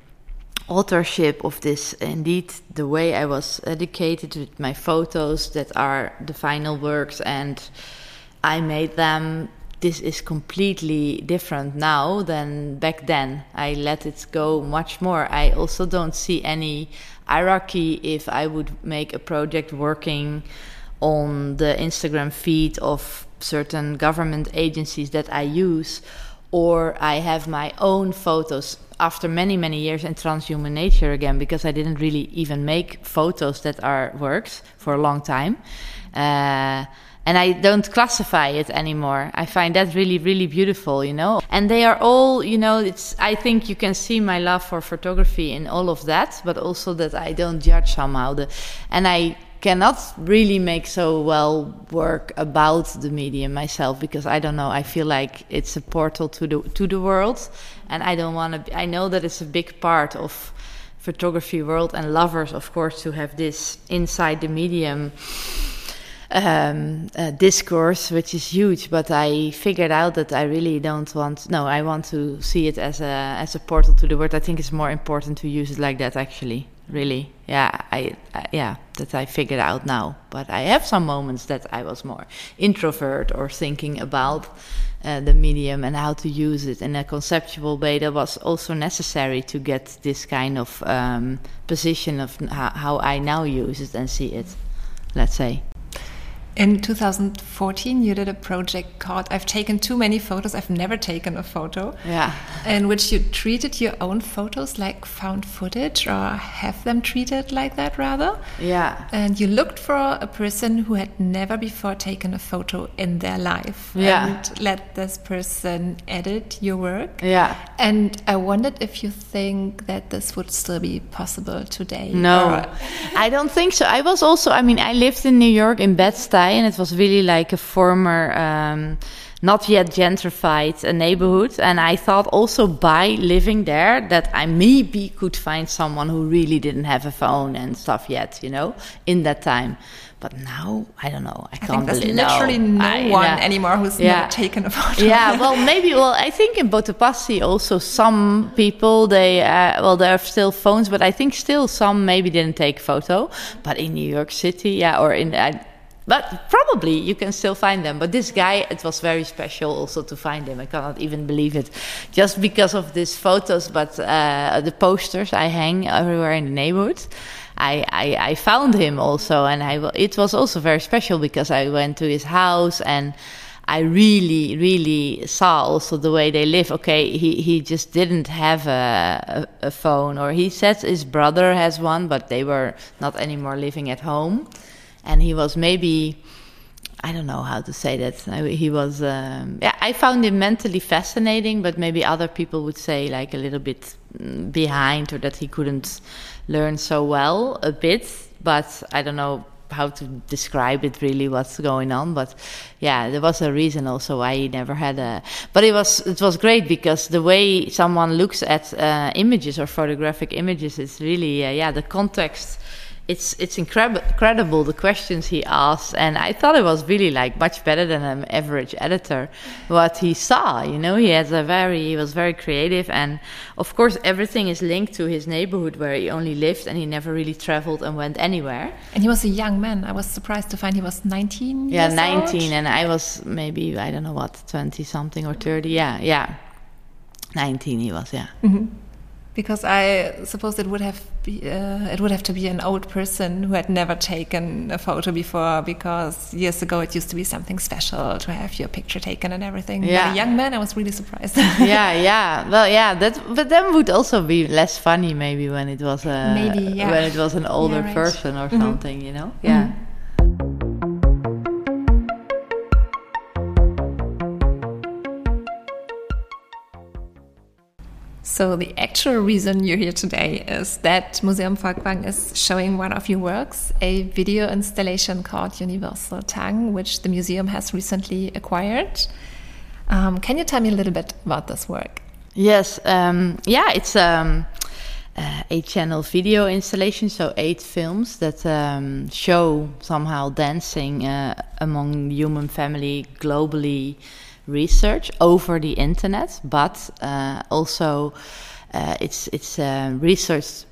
authorship of this indeed the way i was educated with my photos that are the final works and i made them this is completely different now than back then. I let it go much more. I also don't see any hierarchy if i would make a project working on the instagram feed of certain government agencies that i use or I have my own photos after many many years in transhuman nature again because I didn't really even make photos that are works for a long time. Uh, and I don't classify it anymore. I find that really, really beautiful, you know. And they are all, you know, it's. I think you can see my love for photography in all of that, but also that I don't judge somehow. The, and I cannot really make so well work about the medium myself because I don't know. I feel like it's a portal to the to the world, and I don't want to. I know that it's a big part of photography world and lovers, of course, to have this inside the medium. Um, uh, discourse, which is huge, but I figured out that I really don't want. No, I want to see it as a as a portal to the world. I think it's more important to use it like that, actually really yeah I, I, yeah that i figured out now. But i have some moments that i was more introvert or thinking about uh, the medium and how to use it in a conceptual way that was also necessary to get this kind of um, position of how, how i now use it and see it let's say in 2014, you did a project called I've Taken Too Many Photos, I've Never Taken a Photo. Yeah. In which you treated your own photos like found footage or have them treated like that rather. Yeah. And you looked for a person who had never before taken a photo in their life. Yeah. And let this person edit your work. Yeah. And I wondered if you think that this would still be possible today. No. I don't think so. I was also, I mean, I lived in New York in Bed-Stuy and it was really like a former. Um, not yet gentrified a neighborhood. And I thought also by living there that I maybe could find someone who really didn't have a phone and stuff yet, you know, in that time. But now I don't know. I, I can't think believe there's literally no, no I- one yeah. anymore who's Yeah. never taken a photo. yeah, [LAUGHS] well, maybe. Well, I think in Botopassi also some people they uh, well there are still phones, but I think still some maybe didn't take photo. But in New York City, yeah, or in. Uh, but probably you can still find them. But this guy, it was very special also to find him. I cannot even believe it, just because of these photos. But uh, the posters I hang everywhere in the neighborhood. I, I, I found him also, and I, it was also very special because I went to his house and I really, really saw also the way they live. Okay, he, he just didn't have a, a, a phone, or he said his brother has one, but they were not anymore living at home. And he was maybe, I don't know how to say that. He was, um, yeah, I found him mentally fascinating, but maybe other people would say like a little bit mm, behind or that he couldn't learn so well a bit. But I don't know how to describe it really what's going on but yeah there was a reason also why he never had a but it was it was great because the way someone looks at uh, images or photographic images is really uh, yeah the context it's it's incredible incredible the questions he asks and i thought it was really like much better than an average editor what he saw you know he has a very he was very creative and of course everything is linked to his neighborhood where he only lived and he never really traveled and went anywhere And he was a young man. I was surprised to find he was 19. yeah years 19 old. and i was maybe i don't know what 20 something or 30 yeah yeah 19 he was yeah mm-hmm. Because I suppose it would have be, uh, it would have to be an old person who had never taken a photo before. Because years ago it used to be something special to have your picture taken and everything. But Yeah. a young man, I was really surprised. [LAUGHS] yeah [LAUGHS] yeah well yeah that but then would also be less funny maybe when it was a Maybe, yeah. when it was an older right. Mm-hmm. person or something you know yeah So the actual reason you're here today is that Museum Folkwang is showing one of your works, a video installation called Universal Tongue, which the museum has recently acquired. Um, can you tell me a little bit about this work? Yes, um, yeah, it's um, uh, eight channel video installation, so eight films that um, show somehow dancing uh, among human family globally research over the internet, but uh, also uh, it's it's uh, research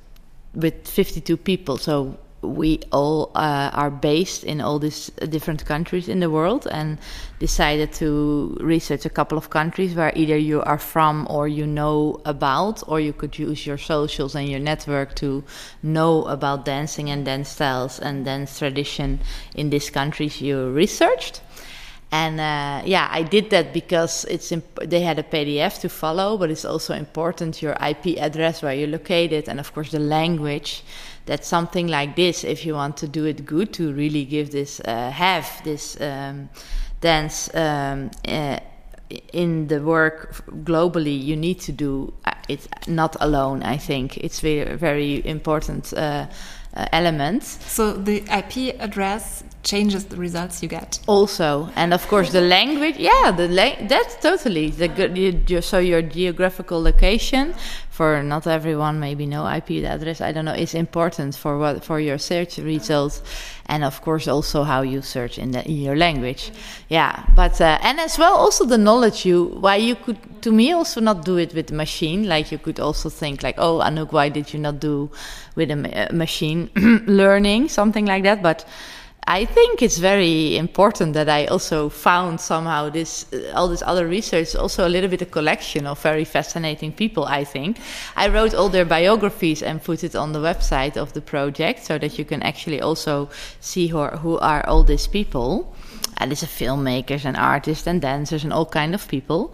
with 52 people. So we all uh, are based in all these different countries in the world and decided to research a couple of countries where either you are from or you know about, or you could use your socials and your network to know about dancing and dance styles and dance tradition in these countries you researched. And uh, yeah, I did that because it's imp- they had a PDF to follow, but it's also important your IP address where you're located, and of course the language. That something like this, if you want to do it good, to really give this, uh, have this um, dance um, uh, in the work globally, you need to do uh, it not alone. I think it's very very important uh, uh, element. So the IP address changes the results you get. also and of course the language yeah the la- that's totally the good you, so your geographical location for not everyone maybe know ip address i don't know is important for what for your search results and of course also how you search in, the, in your language yeah but uh, and as well also the knowledge you why you could to me also not do it with the machine like you could also think like oh anouk why did you not do with a, ma- machine [CLEARS THROAT] learning something like that but I think it's very important that I also found somehow this uh, all this other research also a little bit a collection of very fascinating people. I think I wrote all their biographies and put it on the website of the project so that you can actually also see who are, who are all these people. And it's a filmmakers and artists and dancers and all kind of people.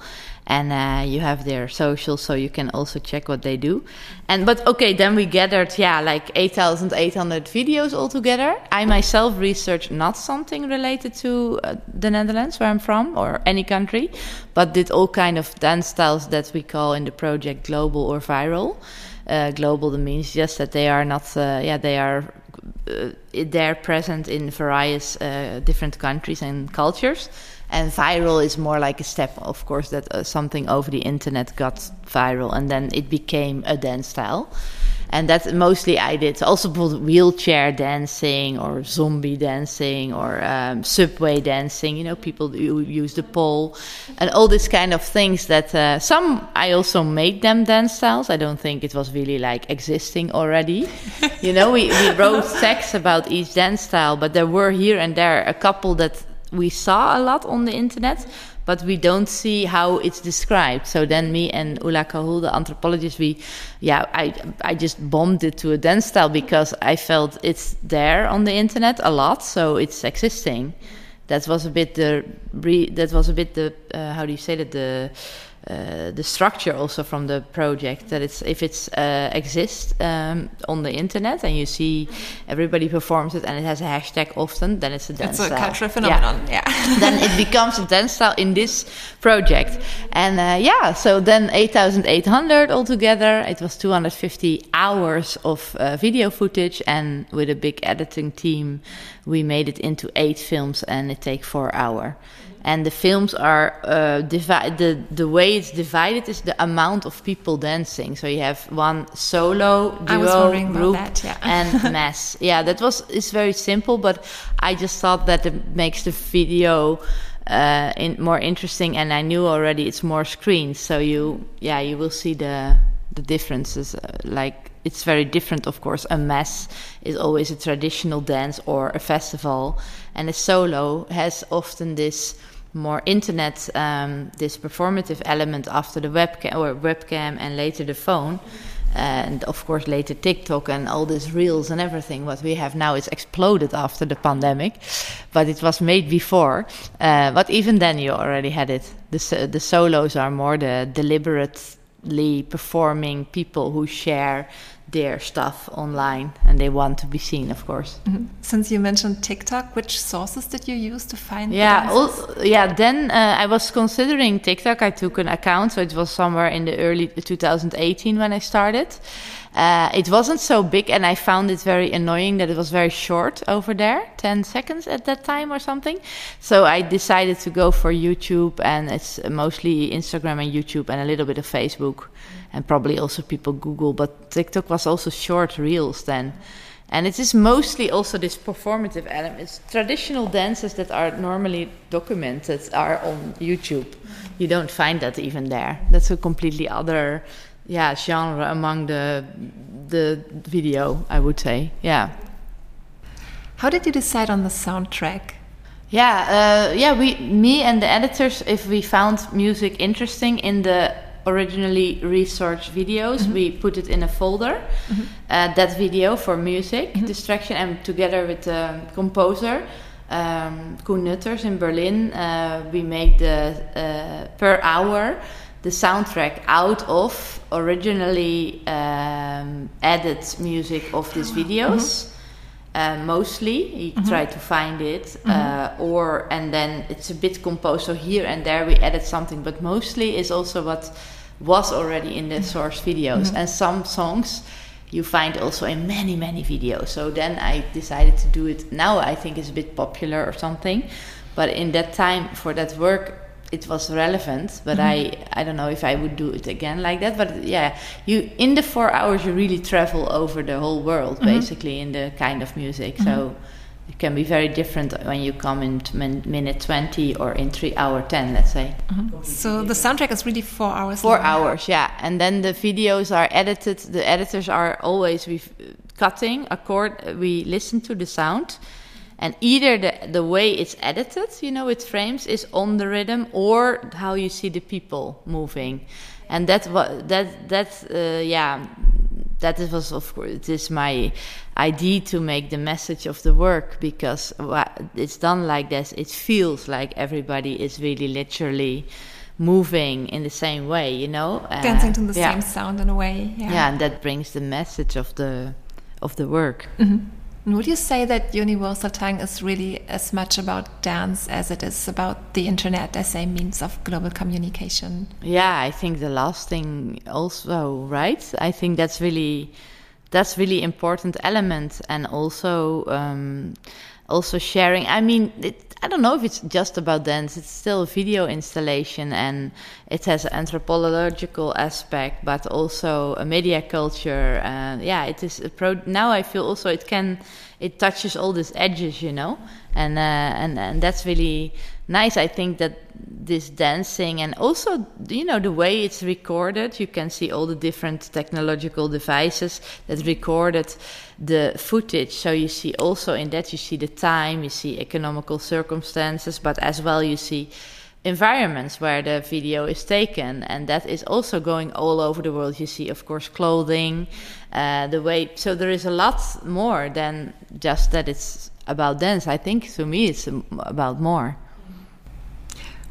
And uh, you have their socials, so you can also check what they do. And but okay, then we gathered, yeah, like eight thousand eight hundred videos altogether. I myself researched not something related to uh, the Netherlands, where I'm from, or any country, but did all kind of dance styles that we call in the project global or viral. Uh, global means just that they are not, uh, yeah, they are uh, they're present in various uh, different countries and cultures. And viral is more like a step, of course, that uh, something over the internet got viral and then it became a dance style and that's mostly I did. Also, wheelchair dancing or zombie dancing or um, subway dancing. You know, people who use the pole and all these kind of things. That uh, some I also made them dance styles. I don't think it was really like existing already. [LAUGHS] you know, we we wrote text about each dance style, but there were here and there a couple that we saw a lot on the internet but we don't see how it's described. So then me and Ula Kahul, the anthropologist, we, yeah, I, I just bombed it to a dance style because I felt it's there on the internet a lot, so it's existing. That was a bit the, re, that was a bit the, uh, how do you say that, the, uh, the structure also from the project that it's if it's uh, exists um, on the internet and you see everybody performs it and it has a hashtag often then it's a dance it's a style. cultural phenomenon yeah, yeah. [LAUGHS] then it becomes a dance style in this project and uh, yeah so then 8800 altogether it was 250 hours of uh, video footage and with a big editing team we made it into eight films and it takes four hours and the films are uh, divided. The, the way it's divided is the amount of people dancing. So you have one solo, duo, group, that, yeah. [LAUGHS] and mass. Yeah, that was it's very simple, but I just thought that it makes the video uh, in, more interesting. And I knew already it's more screens, so you yeah you will see the the differences. Uh, like it's very different, of course. A mass is always a traditional dance or a festival, and a solo has often this more internet, um, this performative element after the webcam or webcam and later the phone. And of course, later TikTok and all these reels and everything. What we have now is exploded after the pandemic, but it was made before. Uh, but even then, you already had it. The, the solos are more the deliberately performing people who share their stuff online and they want to be seen of course. Mm -hmm. since you mentioned tiktok which sources did you use to find yeah also, yeah then uh, i was considering tiktok. I took an account so it was somewhere in the early 2018 when i started. Uh, it wasn't so big and i found it very annoying that it was very short over there 10 seconds at that time or something. So i decided to go for youtube and it's mostly instagram and youtube and a little bit of facebook and probably also people Google, but TikTok was also short reels then. And it is mostly also this performative element. It's traditional dances that are normally documented are on YouTube. You don't find that even there. That's a completely other yeah, genre among the the video, I would say. Yeah. How did you decide on the soundtrack? Yeah, uh, yeah. We, me and the editors, if we found music interesting in the originally research videos. Mm-hmm. We put it in a folder. Mm-hmm. Uh, that video for music mm-hmm. distraction, and together with the composer um, Koen Nutters in Berlin, uh, we made the uh, per hour the soundtrack out of originally um, added music of these [GASPS] videos. Uh, mostly you mm-hmm. try to find it mm-hmm. uh, or and then it's a bit composed so here and there we added something but mostly is also what was already in the mm-hmm. source videos mm-hmm. and some songs you find also in many many videos so then i decided to do it now i think it's a bit popular or something but in that time for that work it was relevant but mm-hmm. i i don't know if i would do it again like that but yeah you in the four hours you really travel over the whole world mm-hmm. basically in the kind of music mm-hmm. so it can be very different when you come in minute 20 or in 3 hour 10 let's say mm-hmm. so the soundtrack is really 4 hours 4 long. hours yeah and then the videos are edited the editors are always we cutting accord we listen to the sound and either the, the way it's edited you know with frames is on the rhythm or how you see the people moving and that's what that that uh, yeah that was of course it is my idea to make the message of the work because it's done like this it feels like everybody is really literally moving in the same way you know uh, dancing to the yeah. same sound in a way yeah. yeah and that brings the message of the of the work mm -hmm. Would you say that Universal Tongue is really as much about dance as it is about the internet as a means of global communication? Yeah, I think the last thing also, right? I think that's really that's really important element, and also um, also sharing. I mean, it, I don't know if it's just about dance. It's still a video installation, and it has an anthropological aspect, but also a media culture. Uh, yeah, it is a pro. Now I feel also it can, it touches all these edges, you know, and uh, and and that's really nice. I think that this dancing and also you know the way it's recorded, you can see all the different technological devices that recorded the footage. So you see also in that you see the time, you see economical circumstances, but as well you see environments where the video is taken. And that is also going all over the world. You see of course clothing uh, the way so there is a lot more than just that it's about dance. I think to me it's about more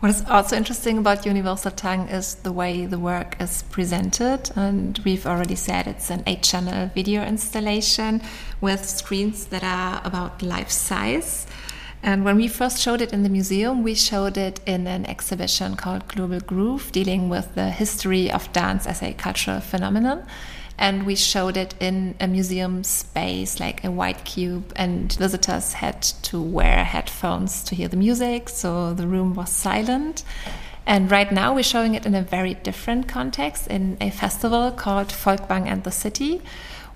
what is also interesting about Universal Tongue is the way the work is presented. And we've already said it's an eight channel video installation with screens that are about life size. And when we first showed it in the museum, we showed it in an exhibition called Global Groove, dealing with the history of dance as a cultural phenomenon and we showed it in a museum space like a white cube and visitors had to wear headphones to hear the music so the room was silent. And right now we're showing it in a very different context in a festival called Folkwang and the City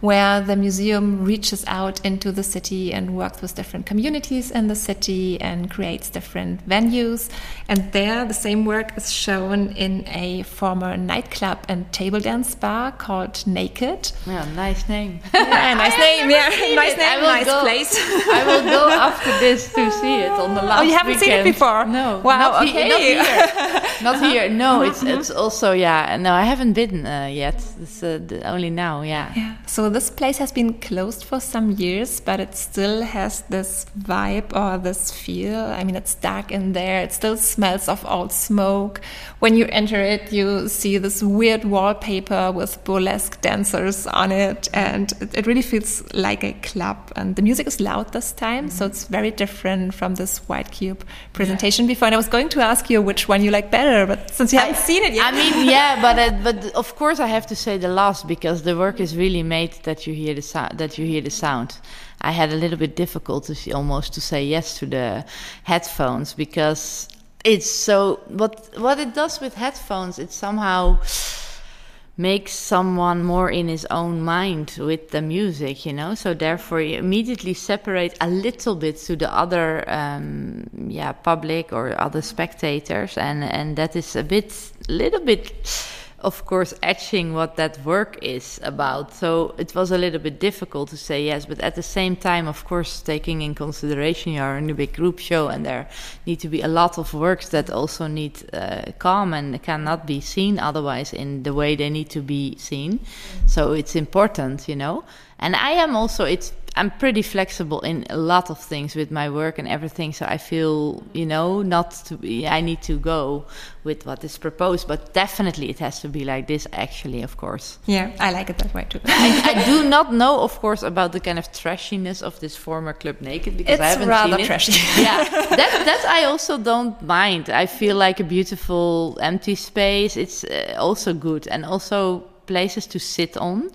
where the museum reaches out into the city and works with different communities in the city and creates different venues. And there, the same work is shown in a former nightclub and table dance bar called Naked. Yeah, nice name. [LAUGHS] Yeah, [LAUGHS] nice name. Yeah, nice name, nice go, place. I will go [LAUGHS] after this to see it on the last. Oh, you haven't weekend. seen it before? No. Wow. Not, okay. Not here. not here. No, it's it's also yeah. No, I haven't been uh, yet. It's uh, only now. Yeah. Yeah. So this place has been closed for some years, but it still has this vibe or this feel. I mean, it's dark in there. It still smells of old smoke. When you enter it, you see this weird wallpaper with burlesque dancers on it, and it, it really feels like a club. And the music is loud this time, mm -hmm. so it's very different from this White Cube presentation yeah. before. And I was going to ask you which one you like better, but since you haven't I, seen it yet, I mean, yeah, but uh, but of course I have to say the last because the work is really made that you hear the sound. That you hear the sound. I had a little bit difficulty almost to say yes to the headphones because it's so what what it does with headphones. It somehow makes someone more in his own mind with the music, you know. So therefore, you immediately separate a little bit to the other, um, yeah, public or other spectators, and and that is a bit, little bit of course, etching what that work is about. So it was a little bit difficult to say yes, but at the same time, of course, taking in consideration you are in a big group show and there need to be a lot of works that also need uh, calm and cannot be seen otherwise in the way they need to be seen. So it's important, you know. And I am also, it's I'm pretty flexible in a lot of things with my work and everything. So I feel, you know, not to be, I need to go with what is proposed, but definitely it has to be like this, actually, of course. Yeah, I like it that way too. I, [LAUGHS] I, do not know, of course, about the kind of trashiness of this former Club Naked because it's I haven't rather seen it. trashy. [LAUGHS] yeah, that, that I also don't mind. I feel like a beautiful empty space. It's uh, also good and also places to sit on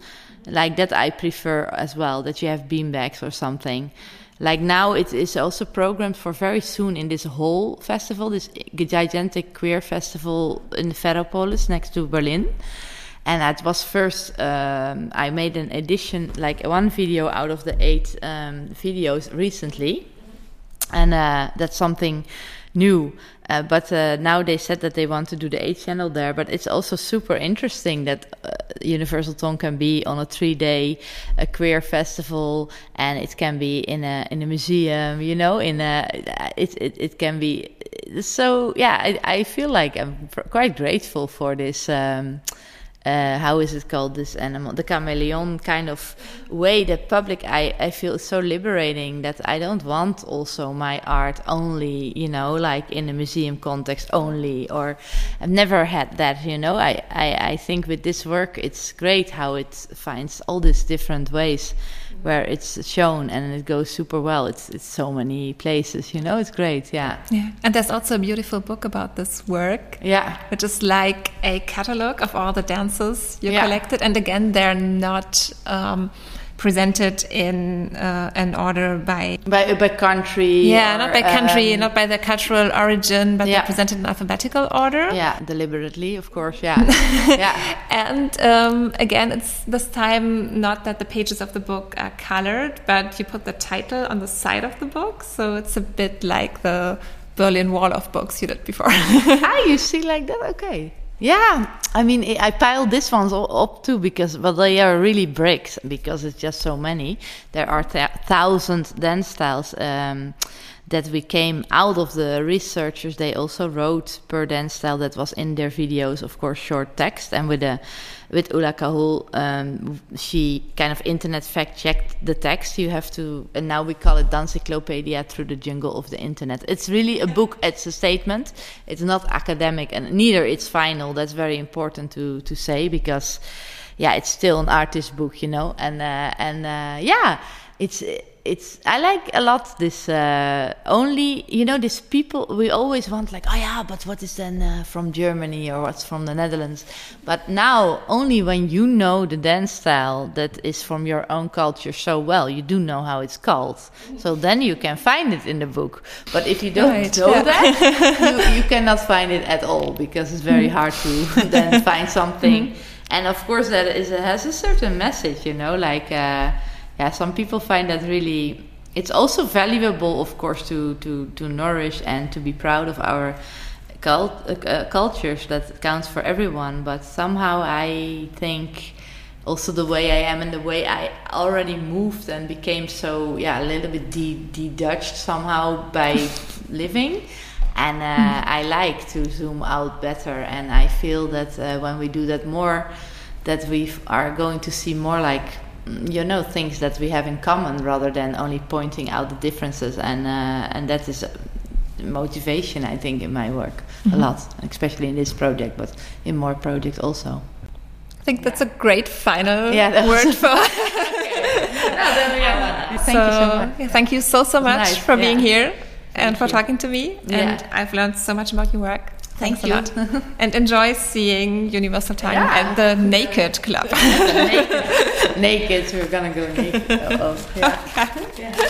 like that I prefer as well. That you have beanbags or something. Like now, it is also programmed for very soon in this whole festival, this gigantic queer festival in Ferropolis next to Berlin. And that was first, um, I made an edition, like one video out of the eight um, videos recently. And uh, that's something new. Uh, but uh, now they said that they want to do the eight channel there. But it's also super interesting that uh, Universal Tongue can be on a three day a queer festival, and it can be in a in a museum. You know, in a it it, it can be. So yeah, I, I feel like I'm quite grateful for this. Um, uh, how is it called this animal? The chameleon kind of way that public I, I feel so liberating that i don't want also my art only you know like in a museum context only or i've never had that you know? I, I, I think with this work it's great how it finds all these different ways where it's shown and it goes super well. It's it's so many places, you know. It's great, yeah. Yeah, and there's also a beautiful book about this work. Yeah, which is like a catalog of all the dances you Yeah. collected, and again, they're not. Um, presented in uh, an order by by by country. yeah or, not by country um, not by their cultural origin but Yeah. they're presented in alphabetical order Yeah, deliberately, of course. Yeah, [LAUGHS] yeah, and um, again it's this time not that the pages of the book are colored but you put the title on the side of the book so it's a bit like the berlin wall of books you did before ah, you [LAUGHS] see like that? Okay. Yeah, I mean, I piled this ones up too because, but they are really bricks because it's just so many. There are th- thousand dance styles um, that we came out of the researchers. They also wrote per dance style that was in their videos, of course, short text. And with the with Ula Kahul, um, she kind of internet fact checked the text. You have to, and now we call it Dancyclopedia through the jungle of the internet. It's really a book. It's a statement. It's not academic, and neither it's final. That's very important to to say because, yeah, it's still an artist book, you know. And uh, and uh, yeah, it's it's I like a lot this uh, only you know these people we always want like oh yeah but what is then uh, from Germany or what's from the Netherlands? But now only when you know the dance style that is from your own culture so well you do know how it's called. So then you can find it in the book. But if you don't Right, know yeah. that [LAUGHS] you, you cannot find it at all because it's very hard to [LAUGHS] then find something. And of course that is it has a certain message you know like uh, yeah some people find that really it's also valuable of course to to to nourish and to be proud of our cult, uh, uh, cultures that counts for everyone. But somehow i think also the way i am and the way i already moved and became so yeah a little bit de- de-dutched somehow by [LAUGHS] living. And uh, I like to zoom out better, and I feel that uh, when we do that more, that we are going to see more like you know things that we have in common rather than only pointing out the differences, and uh, and that is uh, motivation I think in my work a lot, especially in this project, but in more projects also. i think that's a great final Yeah, word for [LAUGHS] [LAUGHS] [LAUGHS] Thank you so much. thank you so so much nice, for being yeah. here and Thank for you. talking to me Yeah. and i've learned so much about your work Thank Thanks a you. lot. [LAUGHS] and enjoy seeing Universal Time Yeah. at the Naked Club. [LAUGHS] naked, naked, we're gonna go naked. [LAUGHS] Oh, oh, yeah. Yeah.